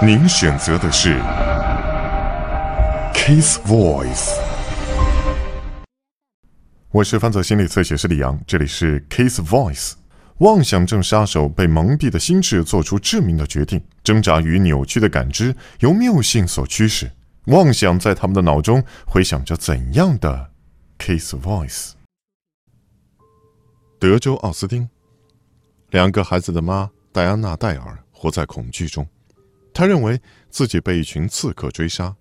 您选择的是 Kiss Voice。我是犯罪心理测写师李阳，这里是 Kiss Voice。妄想症杀手被蒙蔽的心智做出致命的决定，挣扎与扭曲的感知，由谬信所驱使。妄想在他们的脑中回响着怎样的 Kiss Voice？德州奥斯汀，两个孩子的妈戴安娜·戴尔活在恐惧中。她认为自己被一群刺客追杀。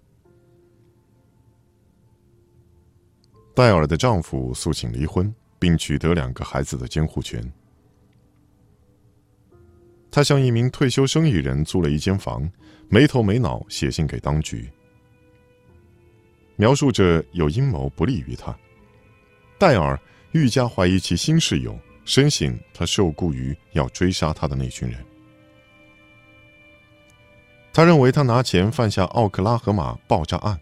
戴尔的丈夫诉请离婚，并取得两个孩子的监护权。他向一名退休生意人租了一间房，没头没脑写信给当局，描述着有阴谋不利于他。戴尔愈加怀疑其新室友，深信他受雇于要追杀他的那群人。他认为他拿钱犯下奥克拉荷马爆炸案，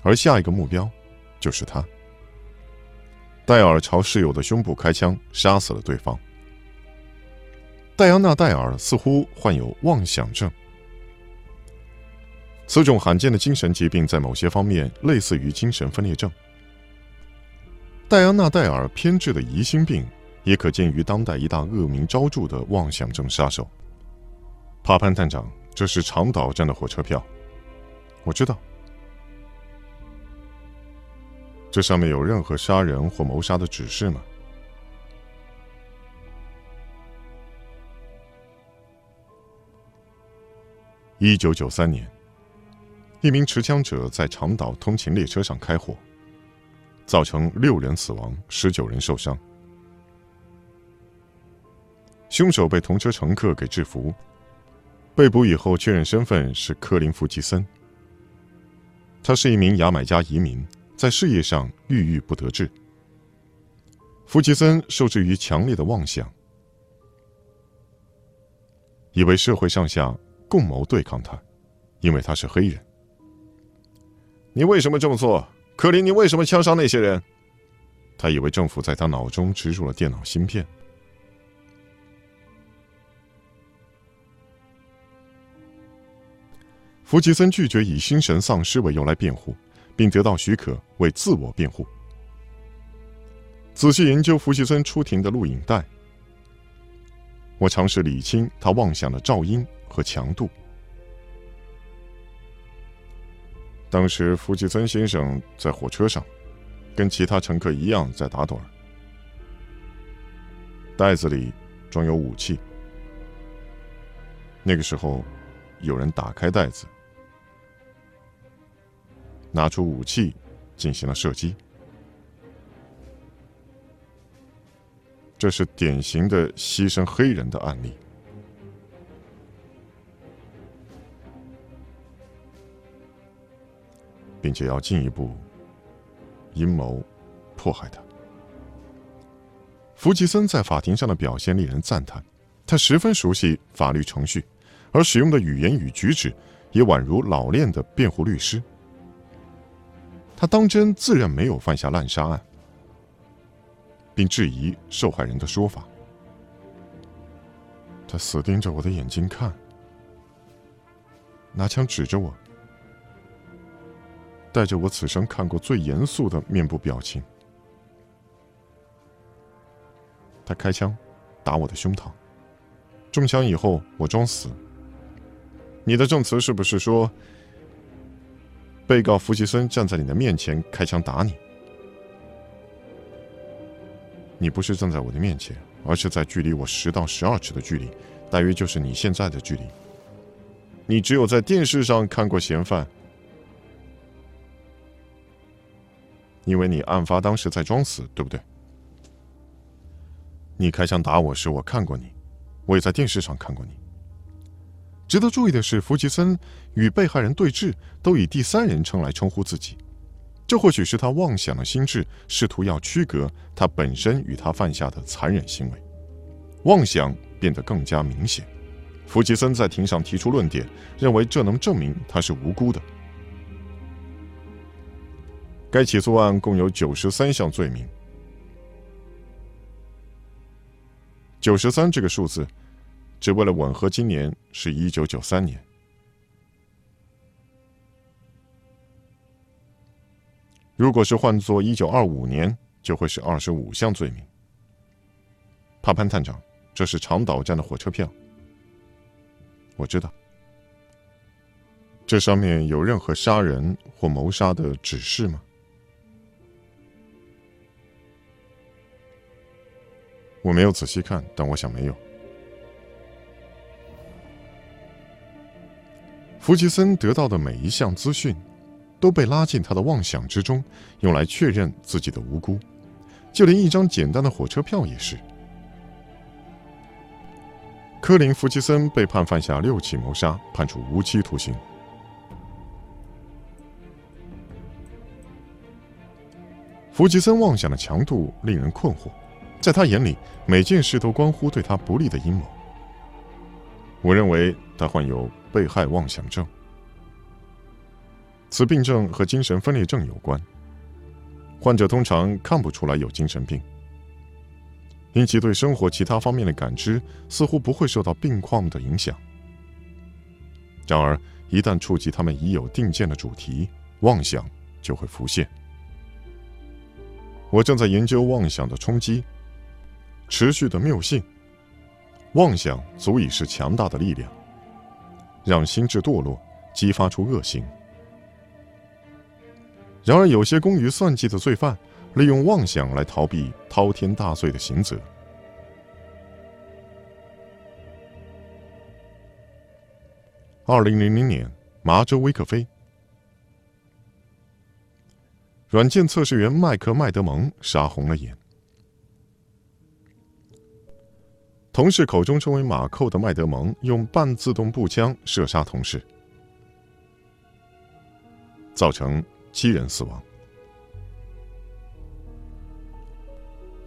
而下一个目标就是他。戴尔朝室友的胸部开枪，杀死了对方。戴安娜·戴尔似乎患有妄想症，此种罕见的精神疾病在某些方面类似于精神分裂症。戴安娜·戴尔偏执的疑心病也可见于当代一大恶名昭著的妄想症杀手——帕潘探长。这是长岛站的火车票，我知道。这上面有任何杀人或谋杀的指示吗？一九九三年，一名持枪者在长岛通勤列车上开火，造成六人死亡，十九人受伤。凶手被同车乘客给制服。被捕以后，确认身份是科林·弗吉森。他是一名牙买加移民，在事业上郁郁不得志。弗吉森受制于强烈的妄想，以为社会上下共谋对抗他，因为他是黑人。你为什么这么做，科林？你为什么枪杀那些人？他以为政府在他脑中植入了电脑芯片。弗吉森拒绝以心神丧失为由来辩护，并得到许可为自我辩护。仔细研究弗吉森出庭的录影带，我尝试理清他妄想的噪音和强度。当时，弗吉森先生在火车上，跟其他乘客一样在打盹儿，袋子里装有武器。那个时候，有人打开袋子。拿出武器，进行了射击。这是典型的牺牲黑人的案例，并且要进一步阴谋迫害他。弗吉森在法庭上的表现令人赞叹，他十分熟悉法律程序，而使用的语言与举止也宛如老练的辩护律师。他当真自认没有犯下滥杀案，并质疑受害人的说法。他死盯着我的眼睛看，拿枪指着我，带着我此生看过最严肃的面部表情。他开枪，打我的胸膛。中枪以后，我装死。你的证词是不是说？被告弗吉森站在你的面前开枪打你，你不是站在我的面前，而是在距离我十到十二尺的距离，大约就是你现在的距离。你只有在电视上看过嫌犯，因为你案发当时在装死，对不对？你开枪打我时，我看过你，我也在电视上看过你。值得注意的是，弗吉森与被害人对峙都以第三人称来称呼自己，这或许是他妄想的心智试图要区隔他本身与他犯下的残忍行为，妄想变得更加明显。弗吉森在庭上提出论点，认为这能证明他是无辜的。该起诉案共有九十三项罪名，九十三这个数字。只为了吻合今年是一九九三年。如果是换作一九二五年，就会是二十五项罪名。帕潘探长，这是长岛站的火车票。我知道，这上面有任何杀人或谋杀的指示吗？我没有仔细看，但我想没有。弗吉森得到的每一项资讯，都被拉进他的妄想之中，用来确认自己的无辜。就连一张简单的火车票也是。科林·弗吉森被判犯下六起谋杀，判处无期徒刑。弗吉森妄想的强度令人困惑，在他眼里，每件事都关乎对他不利的阴谋。我认为他患有。被害妄想症，此病症和精神分裂症有关。患者通常看不出来有精神病，因其对生活其他方面的感知似乎不会受到病况的影响。然而，一旦触及他们已有定见的主题，妄想就会浮现。我正在研究妄想的冲击，持续的谬性。妄想足以是强大的力量。让心智堕落，激发出恶行。然而，有些工于算计的罪犯，利用妄想来逃避滔天大罪的刑责。二零零零年，麻州威克菲，软件测试员麦克麦德蒙杀红了眼。同事口中称为马寇的麦德蒙用半自动步枪射杀同事，造成七人死亡。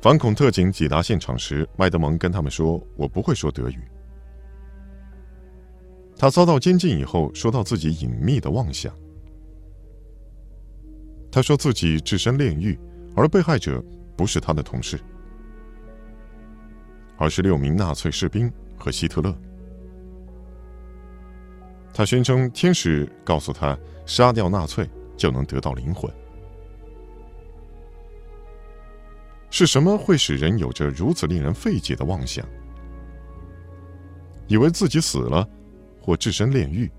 反恐特警抵达现场时，麦德蒙跟他们说：“我不会说德语。”他遭到监禁以后，说到自己隐秘的妄想。他说自己置身炼狱，而被害者不是他的同事。而是六名纳粹士兵和希特勒。他宣称，天使告诉他，杀掉纳粹就能得到灵魂。是什么会使人有着如此令人费解的妄想？以为自己死了，或置身炼狱，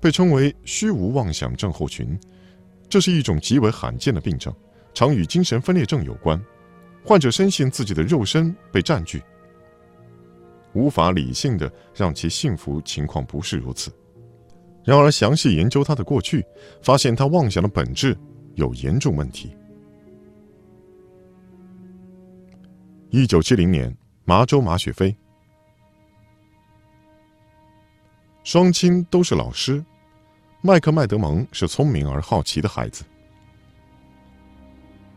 被称为虚无妄想症候群。这是一种极为罕见的病症，常与精神分裂症有关。患者深信自己的肉身被占据。无法理性的让其幸福，情况不是如此。然而，详细研究他的过去，发现他妄想的本质有严重问题。一九七零年，麻州马雪飞，双亲都是老师。麦克麦德蒙是聪明而好奇的孩子，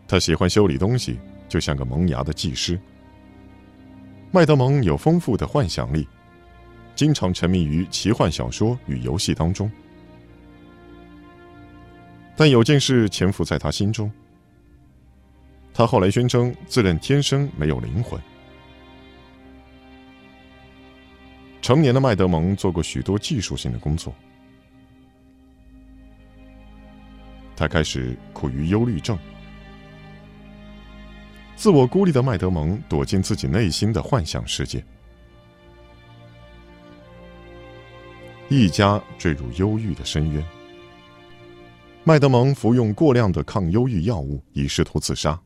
他喜欢修理东西，就像个萌芽的技师。麦德蒙有丰富的幻想力，经常沉迷于奇幻小说与游戏当中。但有件事潜伏在他心中。他后来宣称自认天生没有灵魂。成年的麦德蒙做过许多技术性的工作。他开始苦于忧虑症。自我孤立的麦德蒙躲进自己内心的幻想世界，一家坠入忧郁的深渊。麦德蒙服用过量的抗忧郁药物，以试图自杀。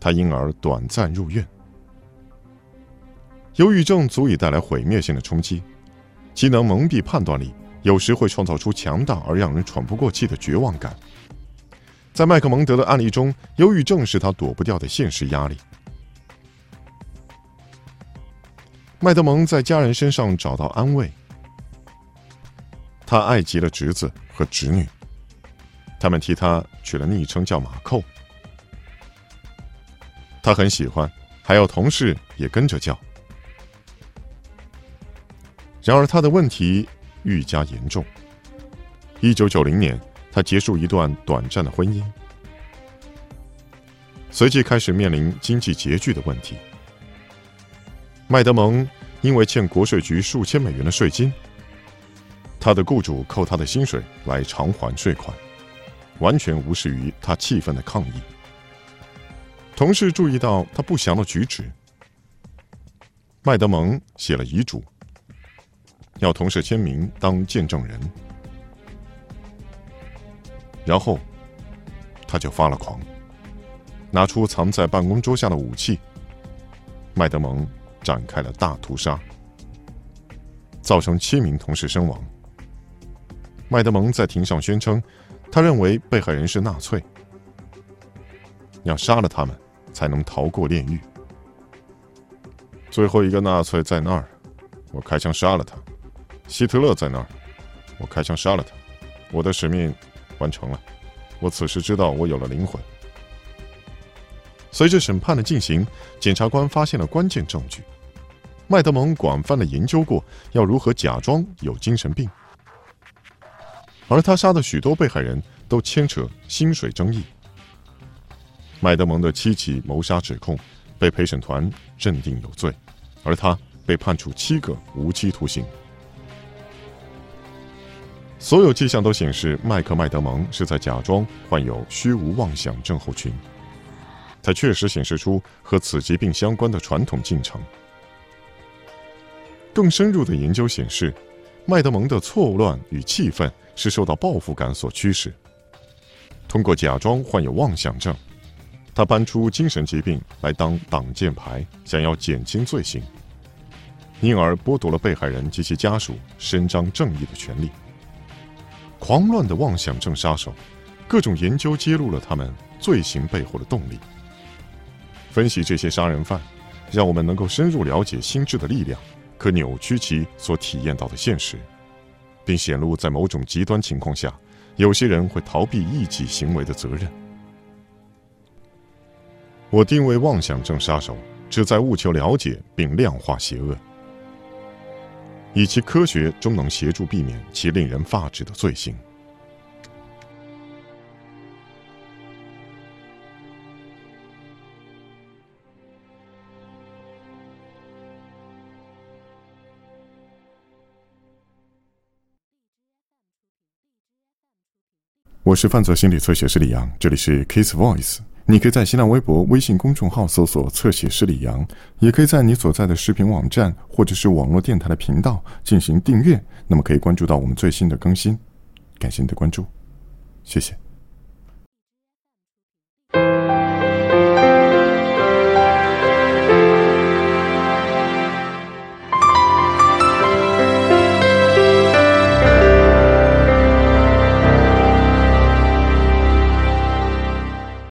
他因而短暂入院。忧郁症足以带来毁灭性的冲击，其能蒙蔽判断力，有时会创造出强大而让人喘不过气的绝望感。在麦克蒙德的案例中，忧郁症是他躲不掉的现实压力。麦德蒙在家人身上找到安慰，他爱极了侄子和侄女，他们替他取了昵称叫马寇，他很喜欢，还有同事也跟着叫。然而，他的问题愈加严重。一九九零年。他结束一段短暂的婚姻，随即开始面临经济拮据的问题。麦德蒙因为欠国税局数千美元的税金，他的雇主扣他的薪水来偿还税款。完全无视于他气愤的抗议。同事注意到他不祥的举止，麦德蒙写了遗嘱，要同事签名当见证人，然后他就发了狂，拿出藏在办公桌下的武器，麦德蒙展开了大屠杀，造成七名同事身亡。麦德蒙在庭上宣称，他认为被害人是纳粹，要杀了他们才能逃过炼狱。最后一个纳粹在那儿，我开枪杀了他；希特勒在那儿，我开枪杀了他。我的使命完成了，我此时知道我有了灵魂。随着审判的进行，检察官发现了关键证据：麦德蒙广泛的研究过要如何假装有精神病。而他杀的许多被害人都牵扯薪水争议。麦德蒙的七起谋杀指控被陪审团认定有罪，而他被判处七个无期徒刑。所有迹象都显示，麦克麦德蒙是在假装患有虚无妄想症候群。他确实显示出和此疾病相关的传统进程。更深入的研究显示，麦德蒙的错乱与气愤。是受到报复感所驱使，通过假装患有妄想症，他搬出精神疾病来当挡箭牌，想要减轻罪行，因而剥夺了被害人及其家属伸张正义的权利。狂乱的妄想症杀手，各种研究揭露了他们罪行背后的动力。分析这些杀人犯，让我们能够深入了解心智的力量，可扭曲其所体验到的现实。并显露在某种极端情况下，有些人会逃避异己行为的责任。我定位妄想症杀手，旨在务求了解并量化邪恶，以其科学终能协助避免其令人发指的罪行。我是犯罪心理测写师李阳，这里是 Case Voice。你可以在新浪微博、微信公众号搜索“侧写师李阳”，也可以在你所在的视频网站或者是网络电台的频道进行订阅，那么可以关注到我们最新的更新。感谢你的关注，谢谢。